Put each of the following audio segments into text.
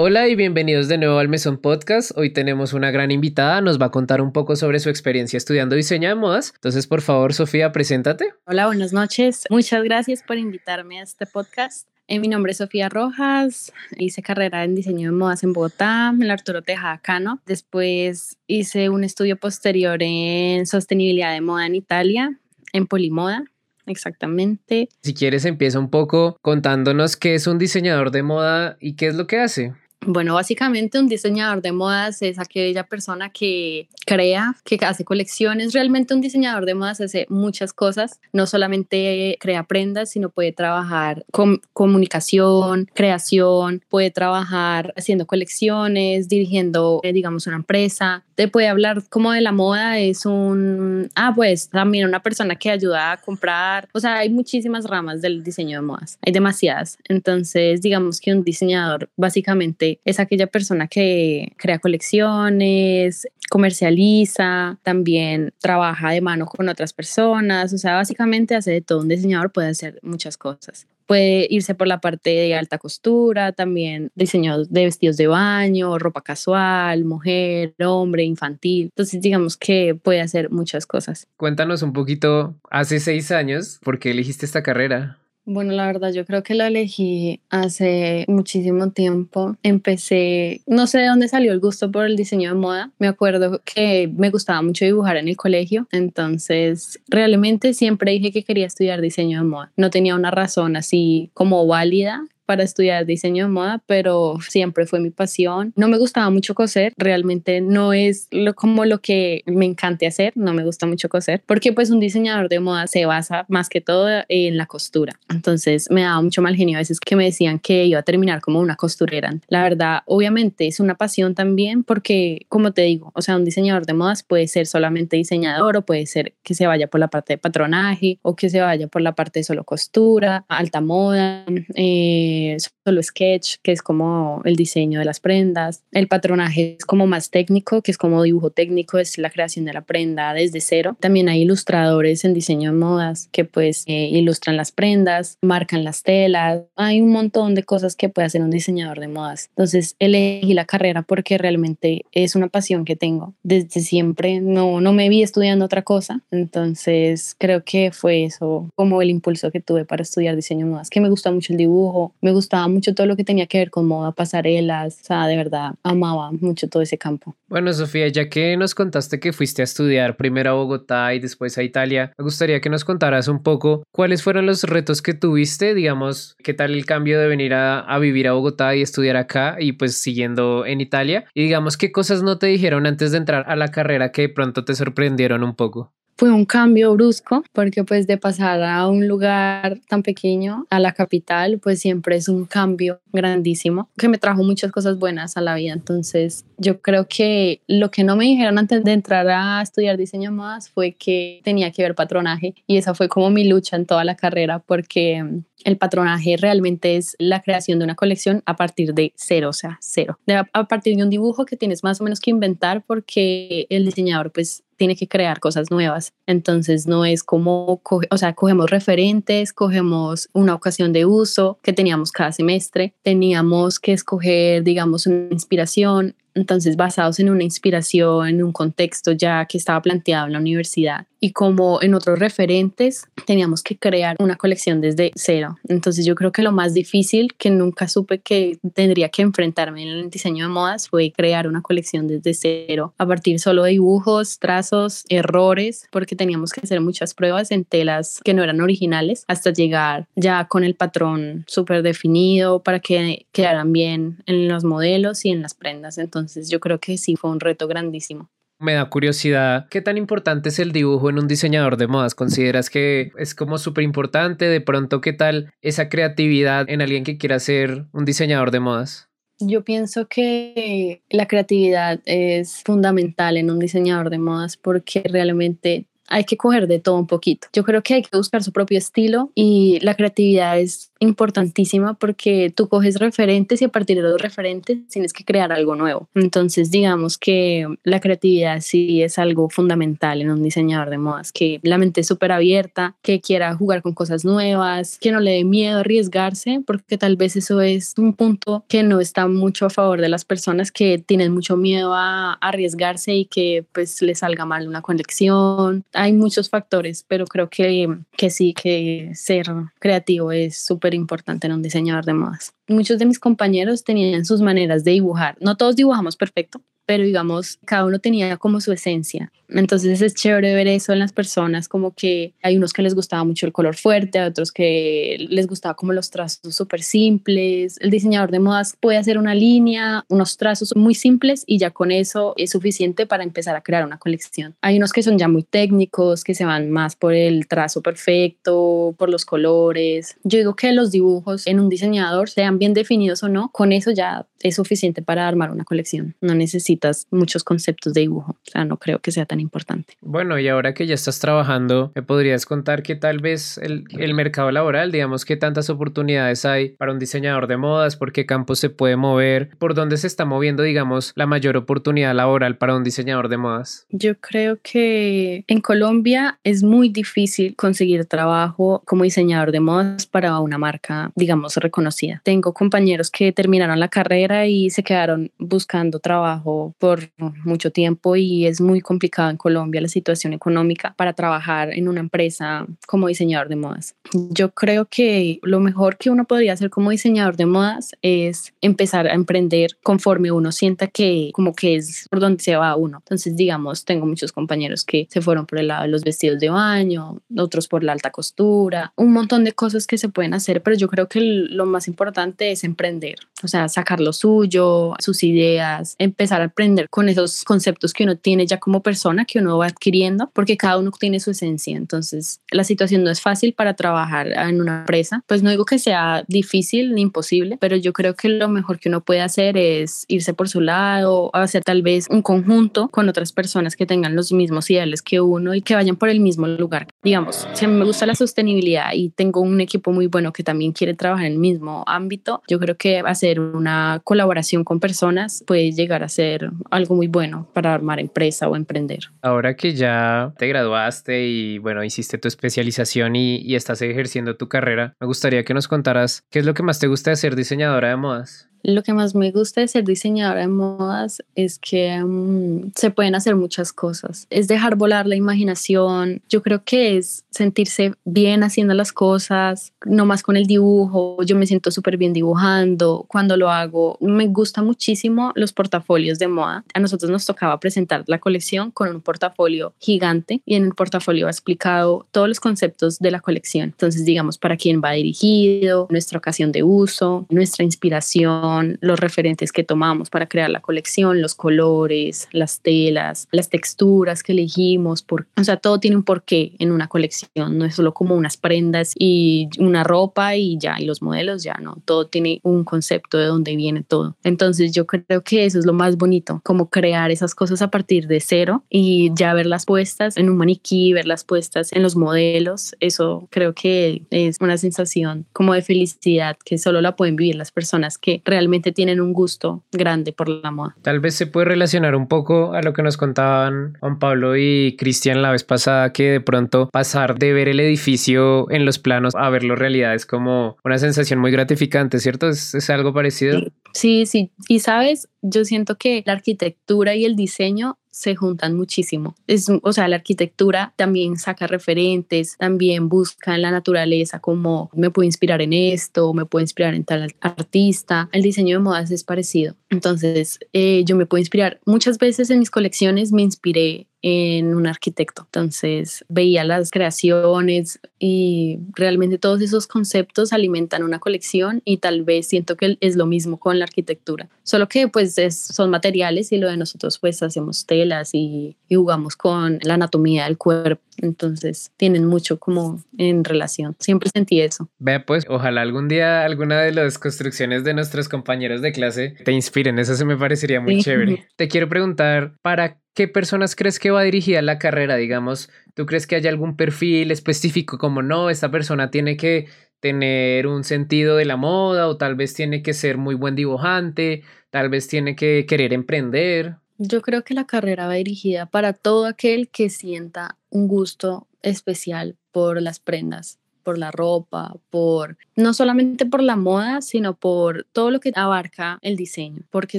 Hola y bienvenidos de nuevo al Mesón Podcast. Hoy tenemos una gran invitada, nos va a contar un poco sobre su experiencia estudiando diseño de modas. Entonces, por favor, Sofía, preséntate. Hola, buenas noches. Muchas gracias por invitarme a este podcast. Eh, mi nombre es Sofía Rojas, hice carrera en diseño de modas en Bogotá, en el Arturo Tejada Cano. Después hice un estudio posterior en sostenibilidad de moda en Italia, en Polimoda exactamente. Si quieres, empieza un poco contándonos qué es un diseñador de moda y qué es lo que hace. Bueno, básicamente un diseñador de modas es aquella persona que crea, que hace colecciones. Realmente un diseñador de modas hace muchas cosas. No solamente crea prendas, sino puede trabajar con comunicación, creación, puede trabajar haciendo colecciones, dirigiendo, eh, digamos, una empresa. Te puede hablar como de la moda, es un, ah, pues también una persona que ayuda a comprar. O sea, hay muchísimas ramas del diseño de modas. Hay demasiadas. Entonces, digamos que un diseñador básicamente es aquella persona que crea colecciones, comercializa, también trabaja de mano con otras personas, o sea, básicamente hace de todo. Un diseñador puede hacer muchas cosas. Puede irse por la parte de alta costura, también diseño de vestidos de baño, ropa casual, mujer, hombre, infantil. Entonces, digamos que puede hacer muchas cosas. Cuéntanos un poquito, hace seis años, ¿por qué elegiste esta carrera? Bueno, la verdad, yo creo que lo elegí hace muchísimo tiempo. Empecé, no sé de dónde salió el gusto por el diseño de moda. Me acuerdo que me gustaba mucho dibujar en el colegio, entonces realmente siempre dije que quería estudiar diseño de moda. No tenía una razón así como válida para estudiar diseño de moda, pero siempre fue mi pasión. No me gustaba mucho coser, realmente no es lo, como lo que me encante hacer, no me gusta mucho coser, porque pues un diseñador de moda se basa más que todo en la costura. Entonces me daba mucho mal genio a veces que me decían que iba a terminar como una costurera. La verdad, obviamente es una pasión también porque, como te digo, o sea, un diseñador de modas puede ser solamente diseñador o puede ser que se vaya por la parte de patronaje o que se vaya por la parte de solo costura, alta moda. Eh, solo sketch, que es como el diseño de las prendas. El patronaje es como más técnico, que es como dibujo técnico, es la creación de la prenda desde cero. También hay ilustradores en diseño de modas que pues eh, ilustran las prendas, marcan las telas. Hay un montón de cosas que puede hacer un diseñador de modas. Entonces elegí la carrera porque realmente es una pasión que tengo. Desde siempre no, no me vi estudiando otra cosa. Entonces creo que fue eso como el impulso que tuve para estudiar diseño de modas, que me gusta mucho el dibujo, me gustaba mucho todo lo que tenía que ver con moda, pasarelas, o sea, de verdad amaba mucho todo ese campo. Bueno, Sofía, ya que nos contaste que fuiste a estudiar primero a Bogotá y después a Italia, me gustaría que nos contaras un poco cuáles fueron los retos que tuviste, digamos, qué tal el cambio de venir a, a vivir a Bogotá y estudiar acá y pues siguiendo en Italia, y digamos qué cosas no te dijeron antes de entrar a la carrera que de pronto te sorprendieron un poco fue un cambio brusco porque pues de pasar a un lugar tan pequeño a la capital pues siempre es un cambio grandísimo que me trajo muchas cosas buenas a la vida entonces yo creo que lo que no me dijeron antes de entrar a estudiar diseño más fue que tenía que ver patronaje y esa fue como mi lucha en toda la carrera porque el patronaje realmente es la creación de una colección a partir de cero, o sea, cero. a partir de un dibujo que tienes más o menos que inventar porque el diseñador pues tiene que crear cosas nuevas. Entonces no es como, o sea, cogemos referentes, cogemos una ocasión de uso que teníamos cada semestre, teníamos que escoger, digamos, una inspiración, entonces basados en una inspiración, en un contexto ya que estaba planteado en la universidad y como en otros referentes teníamos que crear una colección desde cero. Entonces yo creo que lo más difícil que nunca supe que tendría que enfrentarme en el diseño de modas fue crear una colección desde cero, a partir solo de dibujos, trazos, errores, porque teníamos que hacer muchas pruebas en telas que no eran originales hasta llegar ya con el patrón súper definido para que quedaran bien en los modelos y en las prendas. Entonces yo creo que sí fue un reto grandísimo. Me da curiosidad, ¿qué tan importante es el dibujo en un diseñador de modas? ¿Consideras que es como súper importante? De pronto, ¿qué tal esa creatividad en alguien que quiera ser un diseñador de modas? Yo pienso que la creatividad es fundamental en un diseñador de modas porque realmente hay que coger de todo un poquito. Yo creo que hay que buscar su propio estilo y la creatividad es importantísima porque tú coges referentes y a partir de los referentes tienes que crear algo nuevo. Entonces, digamos que la creatividad sí es algo fundamental en un diseñador de modas, que la mente es súper abierta, que quiera jugar con cosas nuevas, que no le dé miedo arriesgarse, porque tal vez eso es un punto que no está mucho a favor de las personas que tienen mucho miedo a arriesgarse y que pues les salga mal una colección. Hay muchos factores, pero creo que, que sí, que ser creativo es súper importante en un diseñador de modas. Muchos de mis compañeros tenían sus maneras de dibujar. No todos dibujamos perfecto, pero digamos, cada uno tenía como su esencia. Entonces es chévere ver eso en las personas, como que hay unos que les gustaba mucho el color fuerte, a otros que les gustaba como los trazos súper simples. El diseñador de modas puede hacer una línea, unos trazos muy simples y ya con eso es suficiente para empezar a crear una colección. Hay unos que son ya muy técnicos, que se van más por el trazo perfecto, por los colores. Yo digo que los dibujos en un diseñador, sean bien definidos o no, con eso ya es suficiente para armar una colección. No necesitas muchos conceptos de dibujo. O sea, no creo que sea tan importante. Bueno, y ahora que ya estás trabajando, ¿me podrías contar qué tal vez el, el mercado laboral, digamos, qué tantas oportunidades hay para un diseñador de modas, por qué campos se puede mover, por dónde se está moviendo, digamos, la mayor oportunidad laboral para un diseñador de modas? Yo creo que en Colombia es muy difícil conseguir trabajo como diseñador de modas para una marca, digamos, reconocida. Tengo compañeros que terminaron la carrera y se quedaron buscando trabajo por mucho tiempo y es muy complicado en Colombia la situación económica para trabajar en una empresa como diseñador de modas. Yo creo que lo mejor que uno podría hacer como diseñador de modas es empezar a emprender conforme uno sienta que como que es por donde se va uno. Entonces, digamos, tengo muchos compañeros que se fueron por el lado de los vestidos de baño, otros por la alta costura, un montón de cosas que se pueden hacer, pero yo creo que lo más importante es emprender, o sea, sacar los suyo, sus ideas, empezar a aprender con esos conceptos que uno tiene ya como persona, que uno va adquiriendo, porque cada uno tiene su esencia. Entonces, la situación no es fácil para trabajar en una empresa. Pues no digo que sea difícil ni imposible, pero yo creo que lo mejor que uno puede hacer es irse por su lado, hacer tal vez un conjunto con otras personas que tengan los mismos ideales que uno y que vayan por el mismo lugar. Digamos, si a mí me gusta la sostenibilidad y tengo un equipo muy bueno que también quiere trabajar en el mismo ámbito, yo creo que hacer una colaboración con personas puede llegar a ser algo muy bueno para armar empresa o emprender. Ahora que ya te graduaste y bueno, hiciste tu especialización y, y estás ejerciendo tu carrera, me gustaría que nos contaras qué es lo que más te gusta de ser diseñadora de modas. Lo que más me gusta de ser diseñadora de modas es que mm, se pueden hacer muchas cosas. Es dejar volar la imaginación. Yo creo que es sentirse bien haciendo las cosas, no más con el dibujo. Yo me siento súper bien dibujando cuando lo hago. Me gusta muchísimo los portafolios de moda. A nosotros nos tocaba presentar la colección con un portafolio gigante y en el portafolio ha explicado todos los conceptos de la colección. Entonces, digamos, para quién va dirigido, nuestra ocasión de uso, nuestra inspiración los referentes que tomamos para crear la colección, los colores, las telas, las texturas que elegimos, por, o sea, todo tiene un porqué en una colección, no es solo como unas prendas y una ropa y ya, y los modelos ya, no, todo tiene un concepto de dónde viene todo. Entonces yo creo que eso es lo más bonito, como crear esas cosas a partir de cero y ya verlas puestas en un maniquí, verlas puestas en los modelos, eso creo que es una sensación como de felicidad que solo la pueden vivir las personas que realmente realmente tienen un gusto grande por la moda. Tal vez se puede relacionar un poco a lo que nos contaban Juan Pablo y Cristian la vez pasada, que de pronto pasar de ver el edificio en los planos a verlo realidad es como una sensación muy gratificante, ¿cierto? ¿Es, es algo parecido? Sí, sí. Y sabes, yo siento que la arquitectura y el diseño se juntan muchísimo. Es, o sea, la arquitectura también saca referentes, también busca en la naturaleza como me puedo inspirar en esto, me puedo inspirar en tal artista. El diseño de modas es parecido. Entonces, eh, yo me puedo inspirar. Muchas veces en mis colecciones me inspiré en un arquitecto. Entonces veía las creaciones y realmente todos esos conceptos alimentan una colección y tal vez siento que es lo mismo con la arquitectura. Solo que pues son materiales y lo de nosotros pues hacemos telas y, y jugamos con la anatomía del cuerpo. Entonces tienen mucho como en relación. Siempre sentí eso. Vea pues, ojalá algún día alguna de las construcciones de nuestros compañeros de clase te inspiren. Eso se me parecería muy chévere. Te quiero preguntar, ¿para ¿qué personas crees que va dirigida la carrera? Digamos, ¿tú crees que haya algún perfil específico como no, esta persona tiene que tener un sentido de la moda o tal vez tiene que ser muy buen dibujante, tal vez tiene que querer emprender. Yo creo que la carrera va dirigida para todo aquel que sienta un gusto especial por las prendas por la ropa, por no solamente por la moda, sino por todo lo que abarca el diseño, porque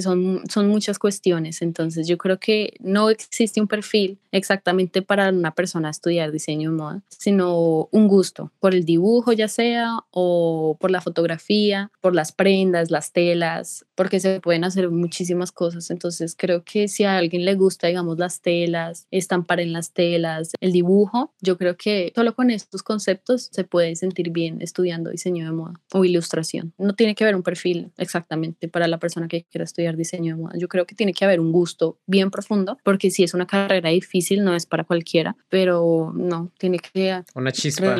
son, son muchas cuestiones. Entonces yo creo que no existe un perfil exactamente para una persona estudiar diseño de moda, sino un gusto por el dibujo ya sea o por la fotografía, por las prendas, las telas, porque se pueden hacer muchísimas cosas. Entonces creo que si a alguien le gusta, digamos, las telas, estampar en las telas, el dibujo, yo creo que solo con estos conceptos se puede sentir bien estudiando diseño de moda o ilustración. No tiene que haber un perfil exactamente para la persona que quiera estudiar diseño de moda. Yo creo que tiene que haber un gusto bien profundo, porque si es una carrera difícil, no es para cualquiera, pero no, tiene que... Una chispa.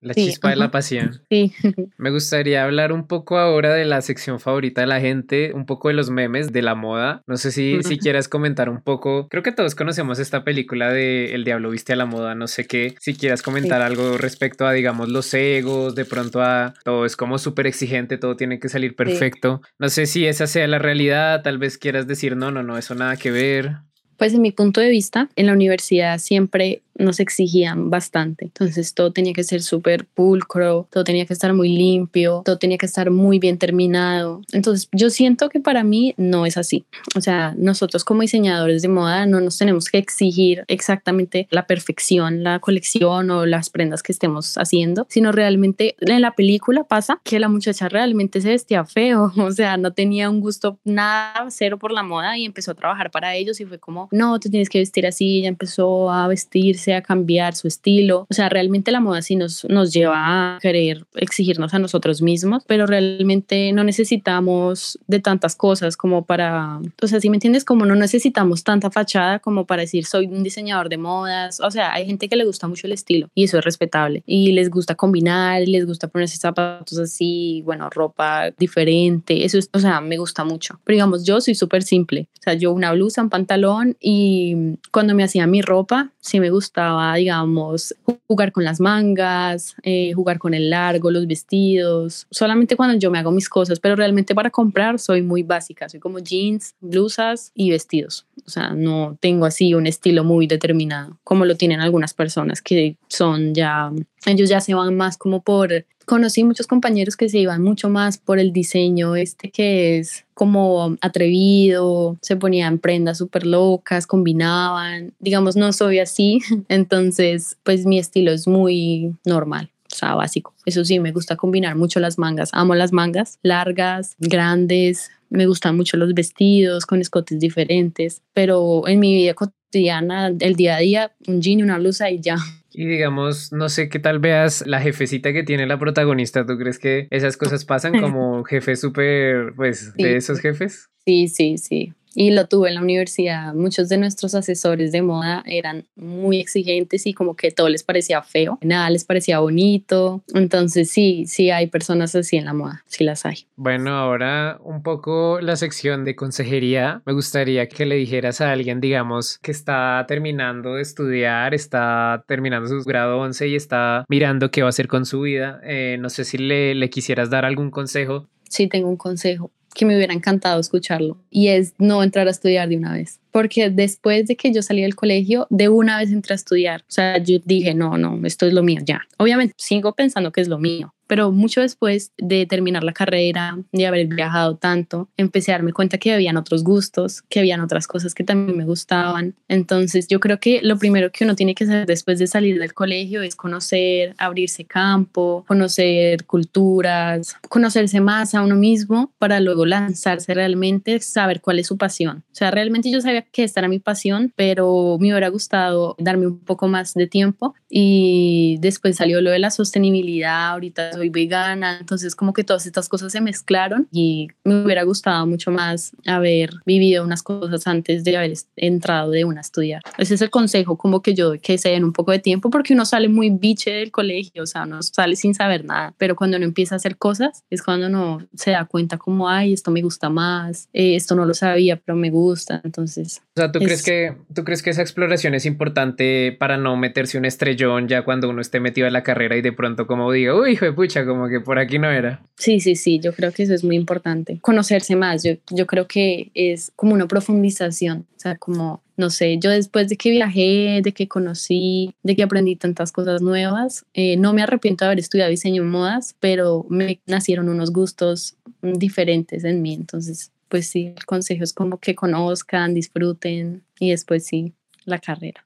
La chispa de la pasión. Sí. Me gustaría hablar un poco ahora de la sección favorita de la gente, un poco de los memes de la moda. No sé si, si quieras comentar un poco. Creo que todos conocemos esta película de El Diablo Viste a la Moda. No sé qué, si quieras comentar algo respecto a, digamos, los egos, de pronto a es como súper exigente, todo tiene que salir perfecto. No sé si esa sea la realidad, tal vez quieras decir, no, no, no, eso nada que ver. Pues en mi punto de vista, en la universidad siempre nos exigían bastante. Entonces todo tenía que ser súper pulcro, todo tenía que estar muy limpio, todo tenía que estar muy bien terminado. Entonces yo siento que para mí no es así. O sea, nosotros como diseñadores de moda no nos tenemos que exigir exactamente la perfección, la colección o las prendas que estemos haciendo, sino realmente en la película pasa que la muchacha realmente se vestía feo, o sea, no tenía un gusto nada cero por la moda y empezó a trabajar para ellos y fue como, no, tú tienes que vestir así, ella empezó a vestirse a cambiar su estilo. O sea, realmente la moda sí nos, nos lleva a querer exigirnos a nosotros mismos, pero realmente no necesitamos de tantas cosas como para, o sea, si me entiendes, como no necesitamos tanta fachada como para decir soy un diseñador de modas. O sea, hay gente que le gusta mucho el estilo y eso es respetable y les gusta combinar, les gusta ponerse zapatos así, bueno, ropa diferente. Eso es, o sea, me gusta mucho. Pero digamos, yo soy súper simple. O sea, yo una blusa, un pantalón y cuando me hacía mi ropa, sí me gusta digamos, jugar con las mangas, eh, jugar con el largo, los vestidos, solamente cuando yo me hago mis cosas, pero realmente para comprar soy muy básica, soy como jeans, blusas y vestidos. O sea, no tengo así un estilo muy determinado, como lo tienen algunas personas que son ya, ellos ya se van más como por conocí muchos compañeros que se iban mucho más por el diseño este que es como atrevido, se ponían prendas súper locas, combinaban, digamos, no soy así, entonces pues mi estilo es muy normal. O sea, básico. Eso sí, me gusta combinar mucho las mangas. Amo las mangas largas, grandes. Me gustan mucho los vestidos con escotes diferentes. Pero en mi vida cotidiana, el día a día, un jean y una blusa y ya. Y digamos, no sé qué tal veas la jefecita que tiene la protagonista. ¿Tú crees que esas cosas pasan como jefe súper, pues, de esos jefes? Sí, sí, sí y lo tuve en la universidad. Muchos de nuestros asesores de moda eran muy exigentes y como que todo les parecía feo, nada les parecía bonito. Entonces sí, sí hay personas así en la moda, sí las hay. Bueno, ahora un poco la sección de consejería. Me gustaría que le dijeras a alguien, digamos, que está terminando de estudiar, está terminando su grado 11 y está mirando qué va a hacer con su vida. Eh, no sé si le, le quisieras dar algún consejo. Sí, tengo un consejo que me hubiera encantado escucharlo y es no entrar a estudiar de una vez. Porque después de que yo salí del colegio, de una vez entré a estudiar. O sea, yo dije, no, no, esto es lo mío ya. Obviamente sigo pensando que es lo mío, pero mucho después de terminar la carrera, de haber viajado tanto, empecé a darme cuenta que habían otros gustos, que habían otras cosas que también me gustaban. Entonces yo creo que lo primero que uno tiene que hacer después de salir del colegio es conocer, abrirse campo, conocer culturas, conocerse más a uno mismo para luego lanzarse realmente, saber cuál es su pasión. O sea, realmente yo sabía que esta era mi pasión, pero me hubiera gustado darme un poco más de tiempo y después salió lo de la sostenibilidad, ahorita soy vegana, entonces como que todas estas cosas se mezclaron y me hubiera gustado mucho más haber vivido unas cosas antes de haber entrado de una a estudiar. Ese es el consejo como que yo que se den un poco de tiempo porque uno sale muy biche del colegio, o sea, uno sale sin saber nada, pero cuando uno empieza a hacer cosas es cuando uno se da cuenta como, ay, esto me gusta más, eh, esto no lo sabía, pero me gusta, entonces... O sea, ¿tú, crees que, ¿tú crees que esa exploración es importante para no meterse un estrellón ya cuando uno esté metido en la carrera y de pronto como diga, uy, hijo de como que por aquí no era. Sí, sí, sí, yo creo que eso es muy importante. Conocerse más, yo, yo creo que es como una profundización, o sea, como, no sé, yo después de que viajé, de que conocí, de que aprendí tantas cosas nuevas, eh, no me arrepiento de haber estudiado diseño en modas, pero me nacieron unos gustos diferentes en mí, entonces, pues sí, el consejo es como que conozcan, disfruten y después sí, la carrera.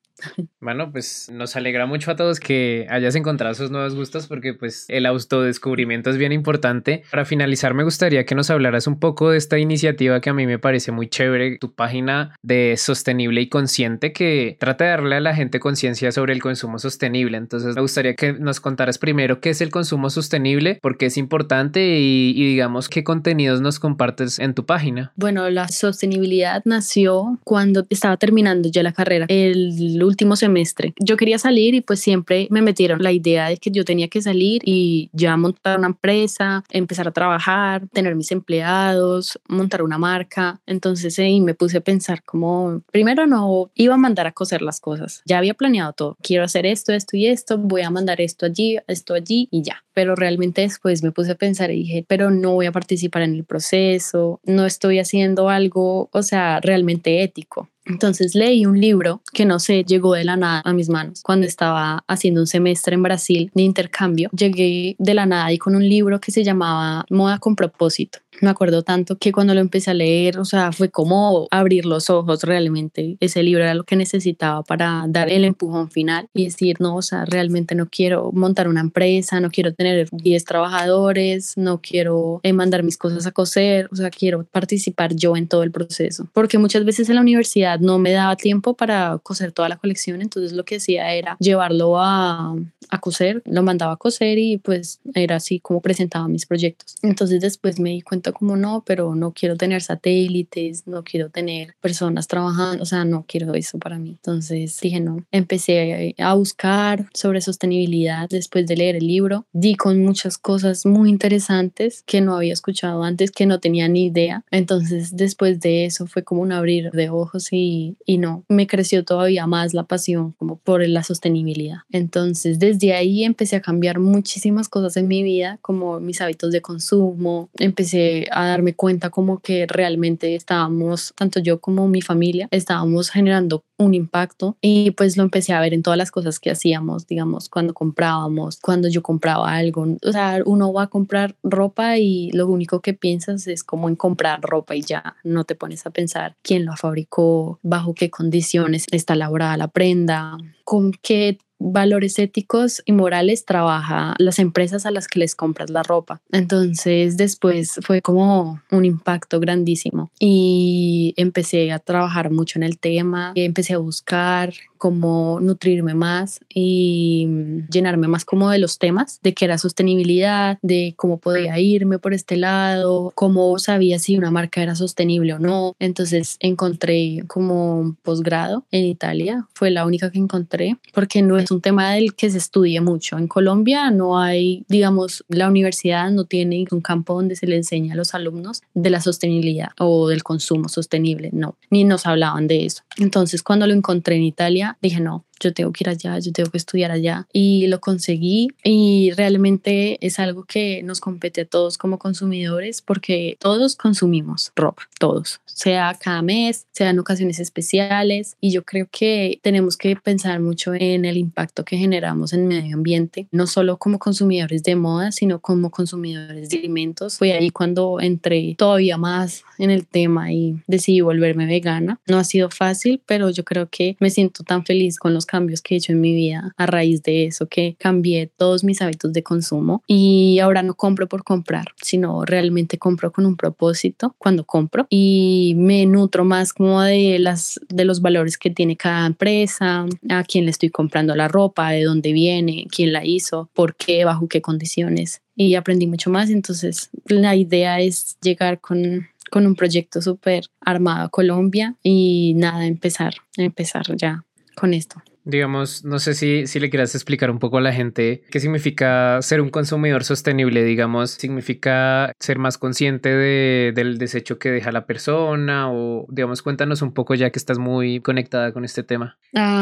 Bueno, pues nos alegra mucho a todos que hayas encontrado esos nuevos gustos porque pues el autodescubrimiento es bien importante. Para finalizar me gustaría que nos hablaras un poco de esta iniciativa que a mí me parece muy chévere, tu página de sostenible y consciente que trata de darle a la gente conciencia sobre el consumo sostenible. Entonces me gustaría que nos contaras primero qué es el consumo sostenible, por qué es importante y, y digamos qué contenidos nos compartes en tu página. Bueno, la sostenibilidad nació cuando estaba terminando ya la carrera. El último semestre. Yo quería salir y pues siempre me metieron la idea de que yo tenía que salir y ya montar una empresa, empezar a trabajar, tener mis empleados, montar una marca. Entonces ahí me puse a pensar como, primero no iba a mandar a coser las cosas. Ya había planeado todo. Quiero hacer esto, esto y esto. Voy a mandar esto allí, esto allí y ya. Pero realmente después me puse a pensar y dije, pero no voy a participar en el proceso. No estoy haciendo algo, o sea, realmente ético. Entonces leí un libro que no sé, llegó de la nada a mis manos cuando estaba haciendo un semestre en Brasil de intercambio. Llegué de la nada y con un libro que se llamaba Moda con propósito. Me acuerdo tanto que cuando lo empecé a leer, o sea, fue como abrir los ojos realmente. Ese libro era lo que necesitaba para dar el empujón final y decir, no, o sea, realmente no quiero montar una empresa, no quiero tener 10 trabajadores, no quiero eh, mandar mis cosas a coser, o sea, quiero participar yo en todo el proceso. Porque muchas veces en la universidad no me daba tiempo para coser toda la colección, entonces lo que hacía era llevarlo a, a coser, lo mandaba a coser y pues era así como presentaba mis proyectos. Entonces después me di cuenta como no, pero no quiero tener satélites, no quiero tener personas trabajando, o sea, no quiero eso para mí. Entonces dije no, empecé a buscar sobre sostenibilidad después de leer el libro, di con muchas cosas muy interesantes que no había escuchado antes, que no tenía ni idea. Entonces después de eso fue como un abrir de ojos y, y no, me creció todavía más la pasión como por la sostenibilidad. Entonces desde ahí empecé a cambiar muchísimas cosas en mi vida, como mis hábitos de consumo, empecé a darme cuenta como que realmente estábamos, tanto yo como mi familia, estábamos generando un impacto y pues lo empecé a ver en todas las cosas que hacíamos, digamos, cuando comprábamos, cuando yo compraba algo, o sea, uno va a comprar ropa y lo único que piensas es como en comprar ropa y ya no te pones a pensar quién lo fabricó, bajo qué condiciones está elaborada la prenda, con qué valores éticos y morales trabaja las empresas a las que les compras la ropa. Entonces después fue como un impacto grandísimo y empecé a trabajar mucho en el tema, empecé a buscar cómo nutrirme más y llenarme más como de los temas, de qué era sostenibilidad, de cómo podía irme por este lado, cómo sabía si una marca era sostenible o no. Entonces encontré como un posgrado en Italia, fue la única que encontré, porque no es un tema del que se estudie mucho. En Colombia no hay, digamos, la universidad no tiene un campo donde se le enseña a los alumnos de la sostenibilidad o del consumo sostenible, no, ni nos hablaban de eso. Entonces cuando lo encontré en Italia, dije, no, yo tengo que ir allá, yo tengo que estudiar allá. Y lo conseguí y realmente es algo que nos compete a todos como consumidores porque todos consumimos ropa, todos, sea cada mes, sea en ocasiones especiales. Y yo creo que tenemos que pensar mucho en el impacto que generamos en el medio ambiente, no solo como consumidores de moda, sino como consumidores de alimentos. Fue ahí cuando entré todavía más en el tema y decidí volverme vegana. No ha sido fácil, pero yo creo que me siento tan feliz con los cambios que he hecho en mi vida a raíz de eso, que cambié todos mis hábitos de consumo y ahora no compro por comprar, sino realmente compro con un propósito cuando compro y me nutro más como de, las, de los valores que tiene cada empresa, a quién le estoy comprando la ropa, de dónde viene, quién la hizo, por qué, bajo qué condiciones y aprendí mucho más. Entonces la idea es llegar con con un proyecto súper armado a Colombia y nada, empezar, empezar ya con esto. Digamos, no sé si, si le quieras explicar un poco a la gente qué significa ser un consumidor sostenible, digamos, significa ser más consciente de, del desecho que deja la persona o, digamos, cuéntanos un poco ya que estás muy conectada con este tema.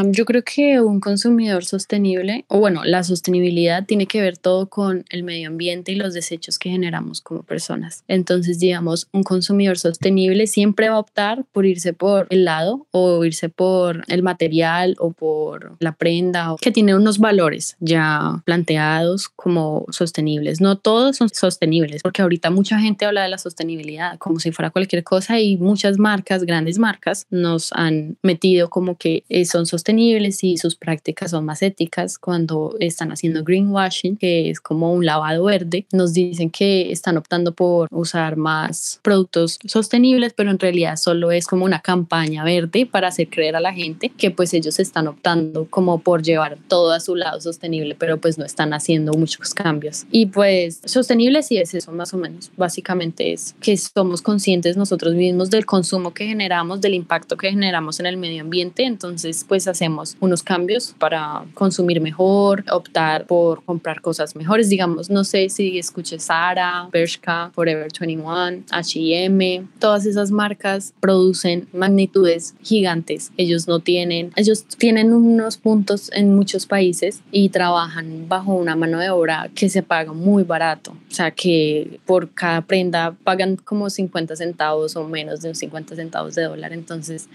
yo creo que un consumidor sostenible, o bueno, la sostenibilidad tiene que ver todo con el medio ambiente y los desechos que generamos como personas. Entonces, digamos, un consumidor sostenible siempre va a optar por irse por el lado o irse por el material o por la prenda, que tiene unos valores ya planteados como sostenibles. No todos son sostenibles, porque ahorita mucha gente habla de la sostenibilidad como si fuera cualquier cosa y muchas marcas, grandes marcas, nos han metido como que eh, son sostenibles y sus prácticas son más éticas cuando están haciendo greenwashing, que es como un lavado verde. Nos dicen que están optando por usar más productos sostenibles, pero en realidad solo es como una campaña verde para hacer creer a la gente que pues ellos están optando como por llevar todo a su lado sostenible, pero pues no están haciendo muchos cambios. Y pues sostenible sí es eso más o menos. Básicamente es que somos conscientes nosotros mismos del consumo que generamos, del impacto que generamos en el medio ambiente, entonces pues hacemos unos cambios para consumir mejor, optar por comprar cosas mejores, digamos, no sé si escuches Zara, Bershka, Forever 21, H&M, todas esas marcas producen magnitudes gigantes. Ellos no tienen, ellos tienen un unos puntos en muchos países y trabajan bajo una mano de obra que se paga muy barato. O sea, que por cada prenda pagan como 50 centavos o menos de 50 centavos de dólar. Entonces,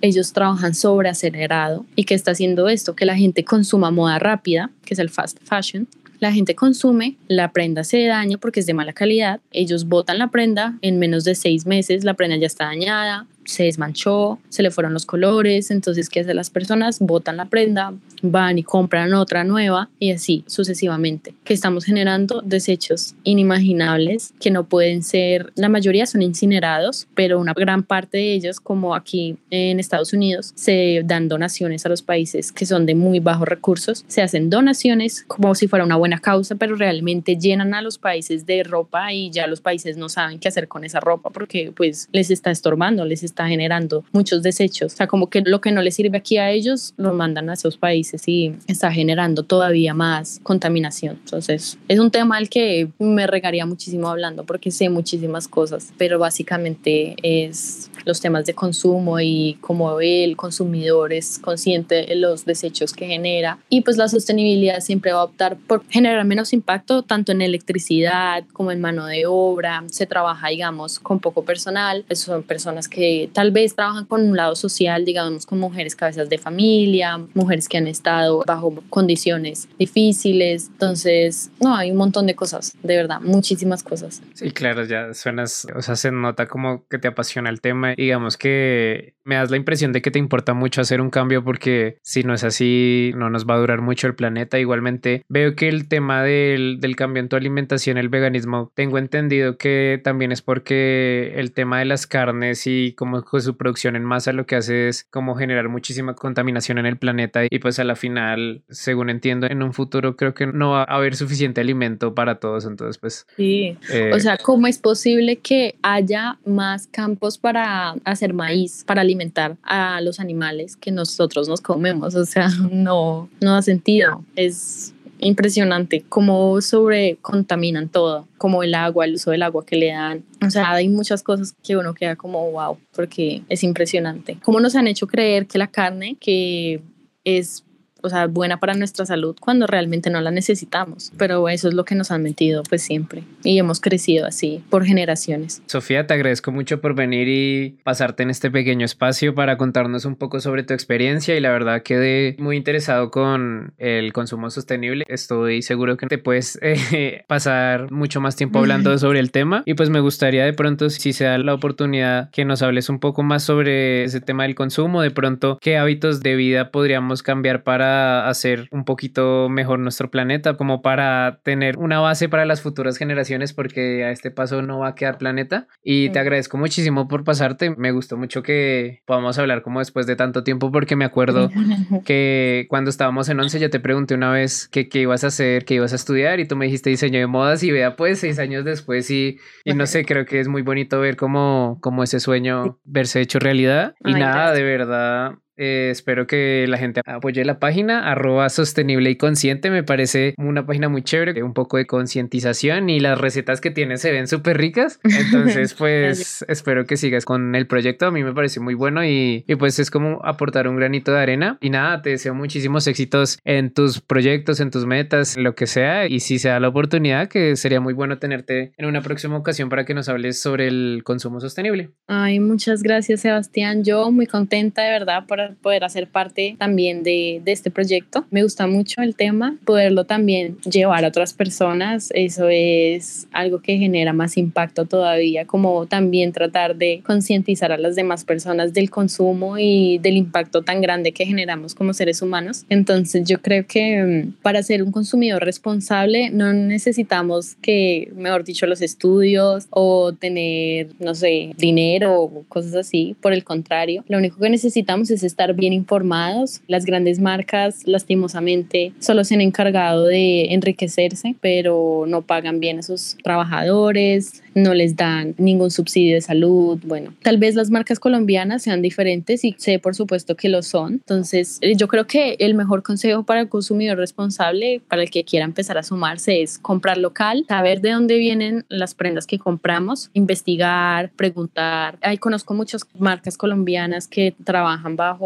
ellos trabajan sobre acelerado. ¿Y qué está haciendo esto? Que la gente consuma moda rápida, que es el fast fashion, la gente consume, la prenda se daña porque es de mala calidad, ellos botan la prenda, en menos de seis meses la prenda ya está dañada, se desmanchó, se le fueron los colores, entonces ¿qué hacen las personas? Botan la prenda, van y compran otra nueva y así sucesivamente, que estamos generando desechos inimaginables que no pueden ser, la mayoría son incinerados, pero una gran parte de ellos, como aquí en Estados Unidos, se dan donaciones a los países que son de muy bajos recursos, se hacen donaciones como si fuera una buena causa, pero realmente llenan a los países de ropa y ya los países no saben qué hacer con esa ropa porque pues les está estorbando, les está generando muchos desechos. O sea, como que lo que no les sirve aquí a ellos, lo mandan a esos países y está generando todavía más contaminación. Entonces, es un tema al que me regaría muchísimo hablando porque sé muchísimas cosas, pero básicamente es los temas de consumo y cómo el consumidor es consciente de los desechos que genera. Y pues la sostenibilidad siempre va a optar por generar menos impacto tanto en electricidad como en mano de obra. Se trabaja, digamos, con poco personal. son personas que tal vez trabajan con un lado social, digamos, con mujeres cabezas de familia, mujeres que han estado bajo condiciones difíciles. Entonces, no, hay un montón de cosas, de verdad, muchísimas cosas. Sí, claro, ya suenas, o sea, se nota como que te apasiona el tema. Digamos que me das la impresión de que te importa mucho hacer un cambio porque si no es así, no nos va a durar mucho el planeta. Igualmente, veo que el tema del, del cambio en tu alimentación, el veganismo, tengo entendido que también es porque el tema de las carnes y como con su producción en masa lo que hace es como generar muchísima contaminación en el planeta y pues a la final, según entiendo, en un futuro creo que no va a haber suficiente alimento para todos, entonces pues... Sí, eh, o sea, ¿cómo es posible que haya más campos para hacer maíz, para alimentar a los animales que nosotros nos comemos? O sea, no, no da sentido, es impresionante cómo sobre contaminan todo, como el agua, el uso del agua que le dan. O sea, hay muchas cosas que uno queda como wow, porque es impresionante. Cómo nos han hecho creer que la carne, que es o sea, buena para nuestra salud cuando realmente no la necesitamos. Pero eso es lo que nos han metido pues siempre y hemos crecido así por generaciones. Sofía, te agradezco mucho por venir y pasarte en este pequeño espacio para contarnos un poco sobre tu experiencia y la verdad quedé muy interesado con el consumo sostenible. Estoy seguro que te puedes eh, pasar mucho más tiempo hablando sobre el tema y pues me gustaría de pronto si se da la oportunidad que nos hables un poco más sobre ese tema del consumo, de pronto qué hábitos de vida podríamos cambiar para hacer un poquito mejor nuestro planeta, como para tener una base para las futuras generaciones, porque a este paso no va a quedar planeta. Y te agradezco muchísimo por pasarte. Me gustó mucho que podamos hablar como después de tanto tiempo, porque me acuerdo que cuando estábamos en 11 yo te pregunté una vez qué ibas a hacer, qué ibas a estudiar, y tú me dijiste diseño de modas, y vea, pues seis años después, y, y no sé, creo que es muy bonito ver cómo, cómo ese sueño verse hecho realidad. Y nada, de verdad Eh, espero que la gente apoye la página, arroba sostenible y consciente. Me parece una página muy chévere, un poco de concientización y las recetas que tiene se ven súper ricas. Entonces, pues espero que sigas con el proyecto. A mí me parece muy bueno y, y pues es como aportar un granito de arena. Y nada, te deseo muchísimos éxitos en tus proyectos, en tus metas, lo que sea. Y si se da la oportunidad, que sería muy bueno tenerte en una próxima ocasión para que nos hables sobre el consumo sostenible. Ay, muchas gracias, Sebastián. Yo muy contenta de verdad por poder hacer parte también de, de este proyecto. Me gusta mucho el tema, poderlo también llevar a otras personas. Eso es algo que genera más impacto todavía, como también tratar de concientizar a las demás personas del consumo y del impacto tan grande que generamos como seres humanos. Entonces yo creo que mm, para ser un consumidor responsable no necesitamos que, mejor dicho, los estudios o tener, no sé, dinero o cosas así. Por el contrario, lo único que necesitamos es estar bien informados. Las grandes marcas, lastimosamente, solo se han encargado de enriquecerse, pero no pagan bien a sus trabajadores, no les dan ningún subsidio de salud. Bueno, tal vez las marcas colombianas sean diferentes y sé por supuesto que lo son. Entonces, eh, yo creo que el mejor consejo para el consumidor responsable, para el que quiera empezar a sumarse, es comprar local, saber de dónde vienen las prendas que compramos, investigar, preguntar. Ahí conozco muchas marcas colombianas que trabajan bajo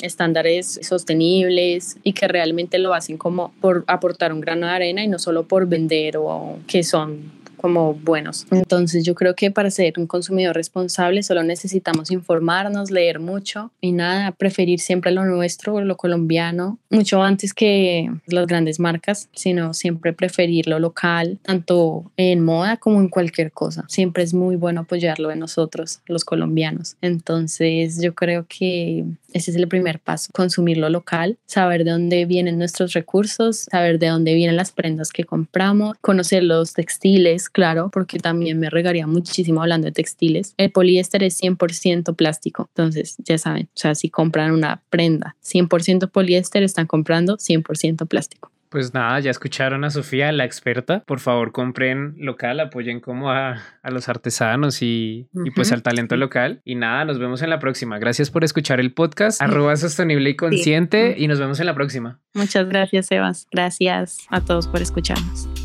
estándares sostenibles y que realmente lo hacen como por aportar un grano de arena y no solo por vender o que son como buenos. Entonces yo creo que para ser un consumidor responsable solo necesitamos informarnos, leer mucho y nada, preferir siempre lo nuestro, lo colombiano, mucho antes que las grandes marcas, sino siempre preferir lo local, tanto en moda como en cualquier cosa. Siempre es muy bueno apoyarlo en nosotros, los colombianos. Entonces yo creo que ese es el primer paso, consumir lo local, saber de dónde vienen nuestros recursos, saber de dónde vienen las prendas que compramos, conocer los textiles, claro, porque también me regaría muchísimo hablando de textiles. El poliéster es 100% plástico, entonces ya saben, o sea, si compran una prenda 100% poliéster, están comprando 100% plástico. Pues nada, ya escucharon a Sofía, la experta. Por favor, compren local, apoyen como a, los artesanos y, pues al talento local. Y nada, nos vemos en la próxima. Gracias por escuchar el podcast, arroba sostenible y consciente, y nos vemos en la próxima. Muchas gracias, Sebas. Gracias a todos por escucharnos.